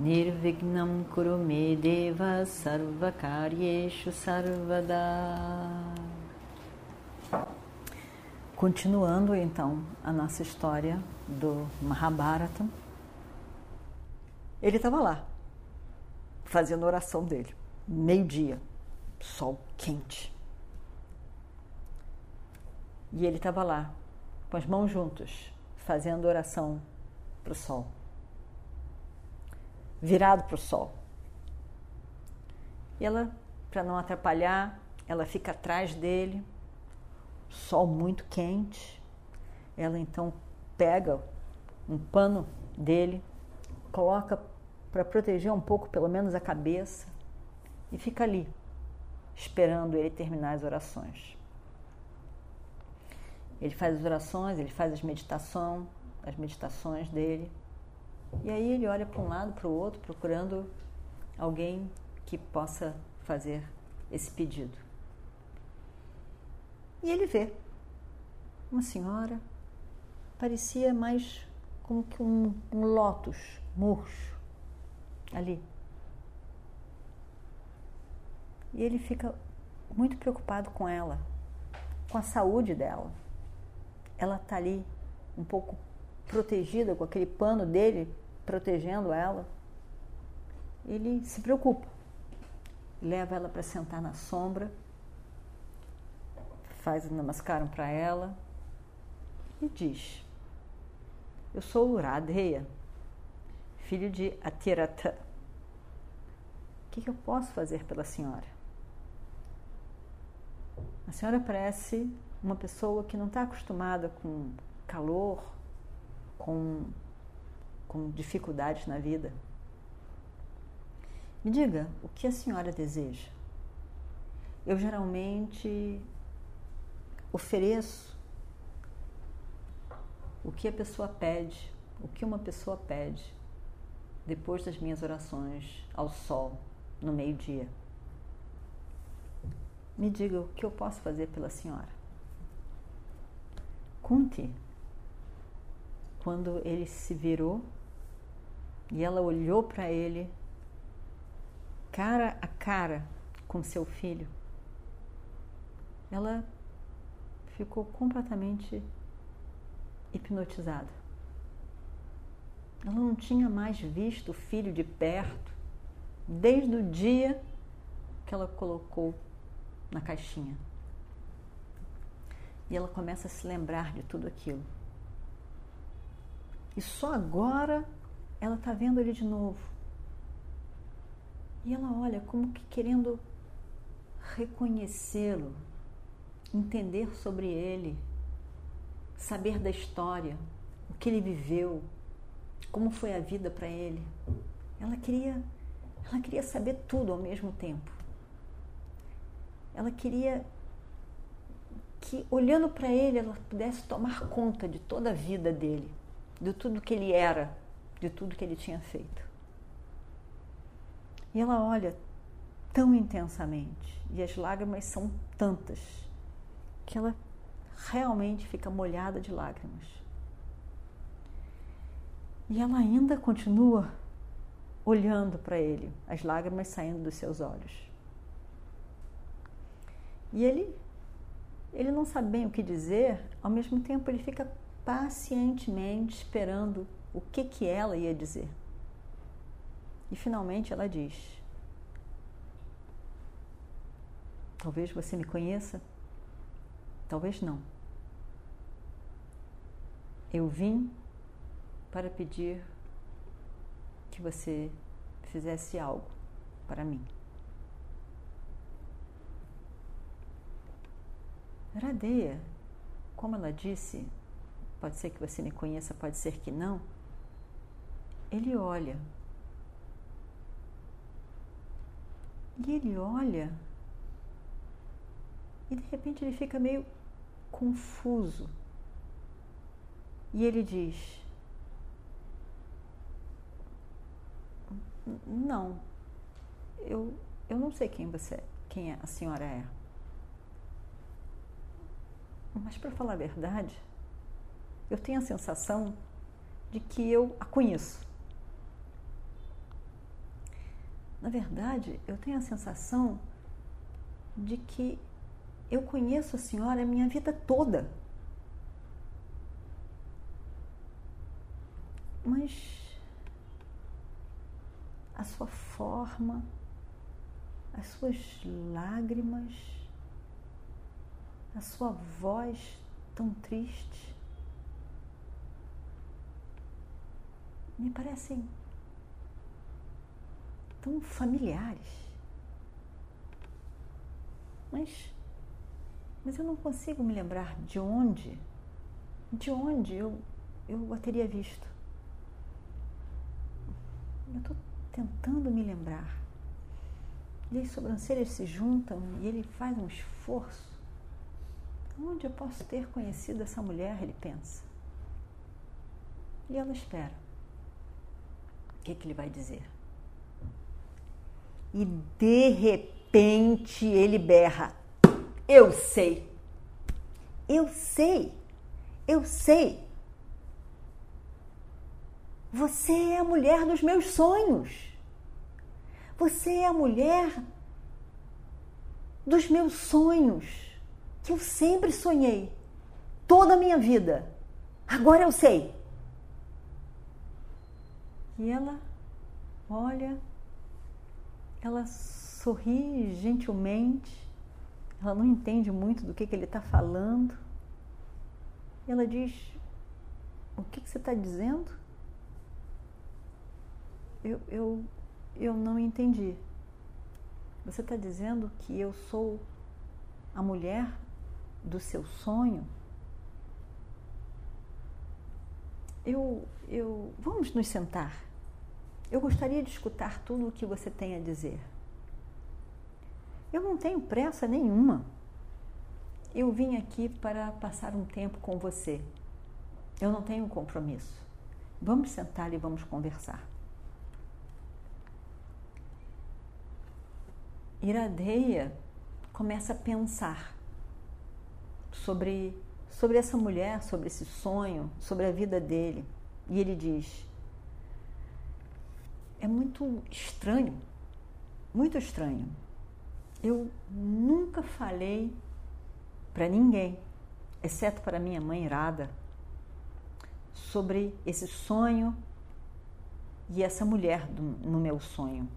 Nirvignam Kurume Deva Sarvakaryeshu Sarvada. Continuando então a nossa história do Mahabharata, ele estava lá, fazendo a oração dele, meio-dia, sol quente. E ele estava lá, com as mãos juntas, fazendo oração para o sol virado para o sol. E ela, para não atrapalhar, ela fica atrás dele, sol muito quente. Ela então pega um pano dele, coloca para proteger um pouco, pelo menos, a cabeça, e fica ali, esperando ele terminar as orações. Ele faz as orações, ele faz as meditações, as meditações dele. E aí ele olha para um lado, para o outro, procurando alguém que possa fazer esse pedido. E ele vê uma senhora, parecia mais como que um, um lótus murcho ali. E ele fica muito preocupado com ela, com a saúde dela. Ela está ali um pouco protegida com aquele pano dele protegendo ela, ele se preocupa. Leva ela para sentar na sombra, faz namaskaram para ela e diz: Eu sou Uradeya, filho de Atirata. O que, que eu posso fazer pela senhora? A senhora parece uma pessoa que não está acostumada com calor, com com dificuldades na vida. Me diga, o que a senhora deseja? Eu geralmente ofereço o que a pessoa pede, o que uma pessoa pede depois das minhas orações ao sol no meio-dia. Me diga o que eu posso fazer pela senhora. Kunti, quando ele se virou e ela olhou para ele, cara a cara com seu filho. Ela ficou completamente hipnotizada. Ela não tinha mais visto o filho de perto desde o dia que ela colocou na caixinha. E ela começa a se lembrar de tudo aquilo. E só agora ela está vendo ele de novo. E ela olha como que querendo reconhecê-lo, entender sobre ele, saber da história, o que ele viveu, como foi a vida para ele. Ela queria, ela queria saber tudo ao mesmo tempo. Ela queria que olhando para ele ela pudesse tomar conta de toda a vida dele, de tudo que ele era, de tudo que ele tinha feito. E ela olha tão intensamente, e as lágrimas são tantas, que ela realmente fica molhada de lágrimas. E ela ainda continua olhando para ele, as lágrimas saindo dos seus olhos. E ele ele não sabe bem o que dizer, ao mesmo tempo ele fica pacientemente esperando o que, que ela ia dizer. E finalmente ela diz: Talvez você me conheça, talvez não. Eu vim para pedir que você fizesse algo para mim. Radeia, como ela disse, pode ser que você me conheça, pode ser que não ele olha E ele olha e de repente ele fica meio confuso. E ele diz: Não, eu, eu não sei quem você, quem a senhora é. Mas para falar a verdade, eu tenho a sensação de que eu a conheço. Na verdade, eu tenho a sensação de que eu conheço a senhora a minha vida toda. Mas a sua forma, as suas lágrimas, a sua voz tão triste, me parecem tão familiares. Mas, mas eu não consigo me lembrar de onde, de onde eu, eu a teria visto. Eu estou tentando me lembrar. E as sobrancelhas se juntam e ele faz um esforço. Onde eu posso ter conhecido essa mulher? Ele pensa. E ela espera. Que, que ele vai dizer? E de repente ele berra: Eu sei, eu sei, eu sei. Você é a mulher dos meus sonhos. Você é a mulher dos meus sonhos, que eu sempre sonhei, toda a minha vida. Agora eu sei. E ela olha ela sorri gentilmente, ela não entende muito do que, que ele está falando. Ela diz: O que, que você está dizendo? Eu, eu, eu não entendi. Você está dizendo que eu sou a mulher do seu sonho? Eu, eu, vamos nos sentar. Eu gostaria de escutar tudo o que você tem a dizer. Eu não tenho pressa nenhuma. Eu vim aqui para passar um tempo com você. Eu não tenho compromisso. Vamos sentar e vamos conversar. Iradeia começa a pensar sobre, sobre essa mulher, sobre esse sonho, sobre a vida dele. E ele diz: é muito estranho, muito estranho. Eu nunca falei para ninguém, exceto para minha mãe Irada, sobre esse sonho e essa mulher do, no meu sonho.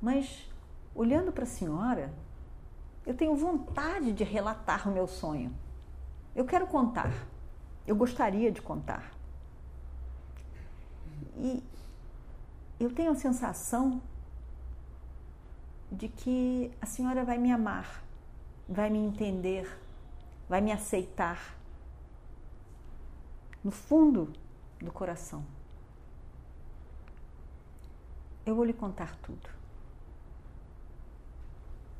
Mas, olhando para a senhora, eu tenho vontade de relatar o meu sonho. Eu quero contar. Eu gostaria de contar. E eu tenho a sensação de que a senhora vai me amar, vai me entender, vai me aceitar no fundo do coração. Eu vou lhe contar tudo.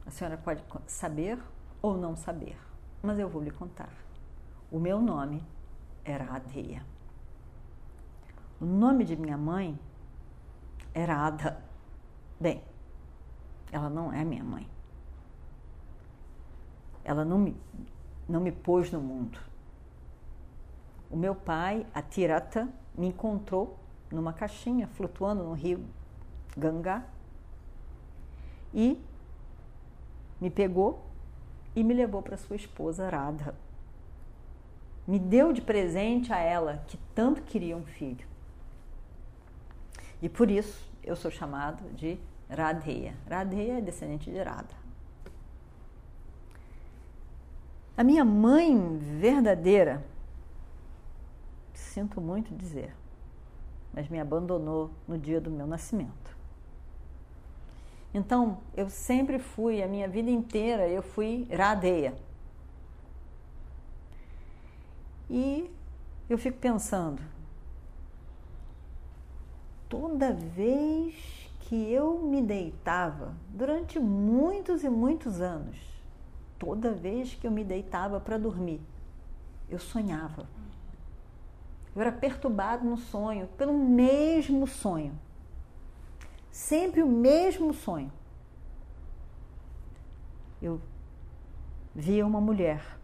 A senhora pode saber ou não saber, mas eu vou lhe contar. O meu nome era Adeia. O nome de minha mãe era Ada. Bem, ela não é minha mãe. Ela não me, não me pôs no mundo. O meu pai, a Tirata, me encontrou numa caixinha flutuando no rio Gangá e me pegou e me levou para sua esposa Radha. Me deu de presente a ela, que tanto queria um filho. E por isso eu sou chamado de Radheya. Radheya é descendente de Radha. A minha mãe verdadeira, sinto muito dizer, mas me abandonou no dia do meu nascimento. Então, eu sempre fui, a minha vida inteira, eu fui Radeia. E eu fico pensando, toda vez que eu me deitava durante muitos e muitos anos. Toda vez que eu me deitava para dormir, eu sonhava. Eu era perturbado no sonho, pelo mesmo sonho. Sempre o mesmo sonho. Eu via uma mulher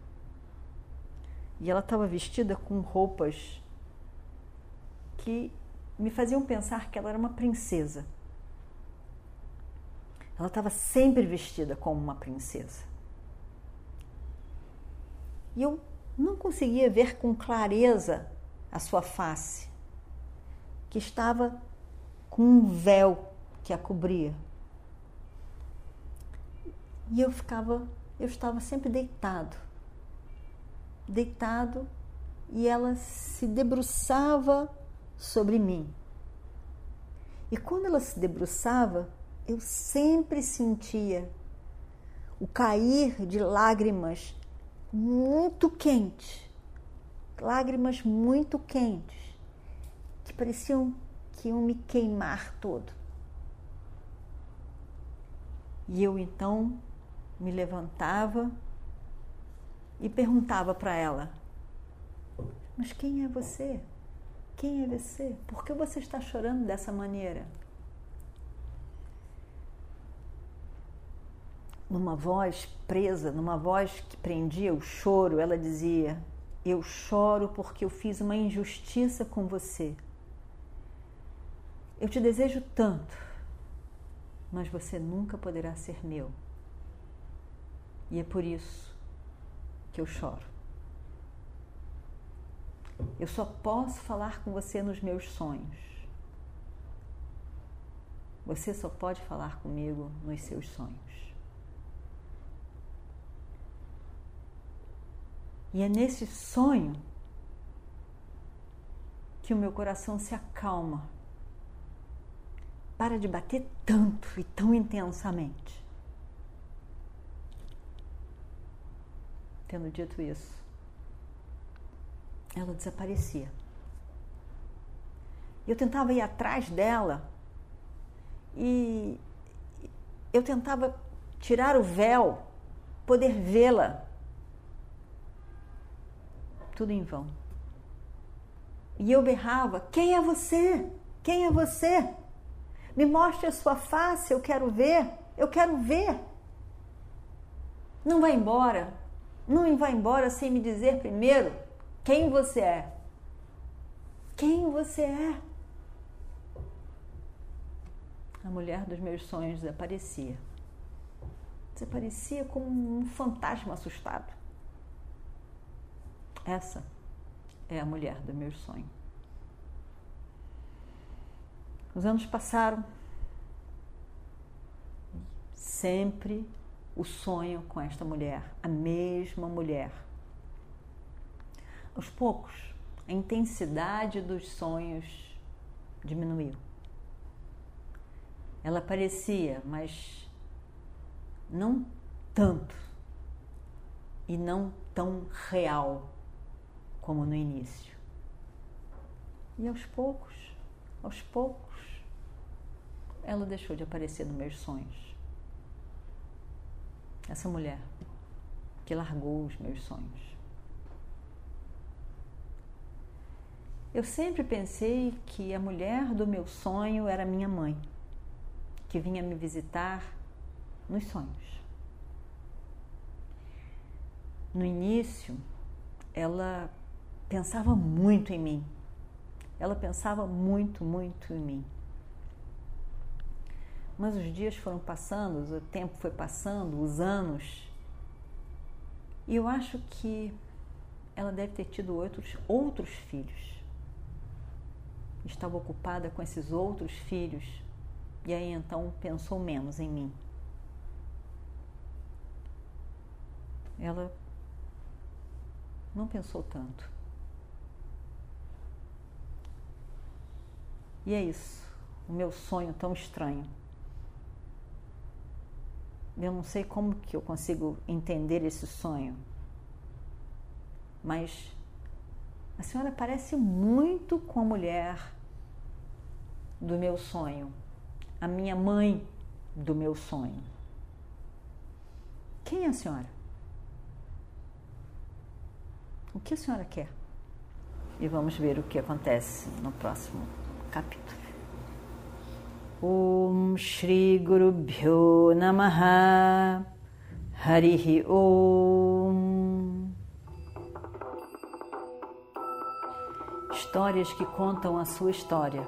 e ela estava vestida com roupas que me faziam pensar que ela era uma princesa. Ela estava sempre vestida como uma princesa. E eu não conseguia ver com clareza a sua face, que estava com um véu que a cobria. E eu ficava, eu estava sempre deitado, deitado, e ela se debruçava sobre mim. E quando ela se debruçava, eu sempre sentia o cair de lágrimas muito quentes, lágrimas muito quentes, que pareciam que iam me queimar todo. E eu então me levantava e perguntava para ela: Mas quem é você? Quem é você? Por que você está chorando dessa maneira? Numa voz presa, numa voz que prendia o choro, ela dizia: Eu choro porque eu fiz uma injustiça com você. Eu te desejo tanto, mas você nunca poderá ser meu. E é por isso que eu choro. Eu só posso falar com você nos meus sonhos. Você só pode falar comigo nos seus sonhos. E é nesse sonho que o meu coração se acalma. Para de bater tanto e tão intensamente. Tendo dito isso, ela desaparecia. Eu tentava ir atrás dela e eu tentava tirar o véu, poder vê-la. Tudo em vão. E eu berrava: Quem é você? Quem é você? Me mostre a sua face, eu quero ver, eu quero ver. Não vai embora, não vai embora sem me dizer primeiro quem você é? Quem você é? A mulher dos meus sonhos desaparecia. Desaparecia como um fantasma assustado. Essa é a mulher do meu sonho. Os anos passaram. Sempre o sonho com esta mulher, a mesma mulher aos poucos, a intensidade dos sonhos diminuiu. Ela aparecia, mas não tanto e não tão real como no início. E aos poucos, aos poucos, ela deixou de aparecer nos meus sonhos. Essa mulher que largou os meus sonhos. Eu sempre pensei que a mulher do meu sonho era minha mãe, que vinha me visitar nos sonhos. No início, ela pensava muito em mim. Ela pensava muito, muito em mim. Mas os dias foram passando, o tempo foi passando, os anos. E eu acho que ela deve ter tido outros, outros filhos estava ocupada com esses outros filhos e aí então pensou menos em mim. Ela não pensou tanto. E é isso, o meu sonho tão estranho. Eu não sei como que eu consigo entender esse sonho, mas a senhora parece muito com a mulher do meu sonho. a minha mãe do meu sonho. Quem é a senhora? O que a senhora quer? E vamos ver o que acontece no próximo capítulo. Om Shri Guru Bhyo Namaha Harihi Om Histórias que contam a sua história,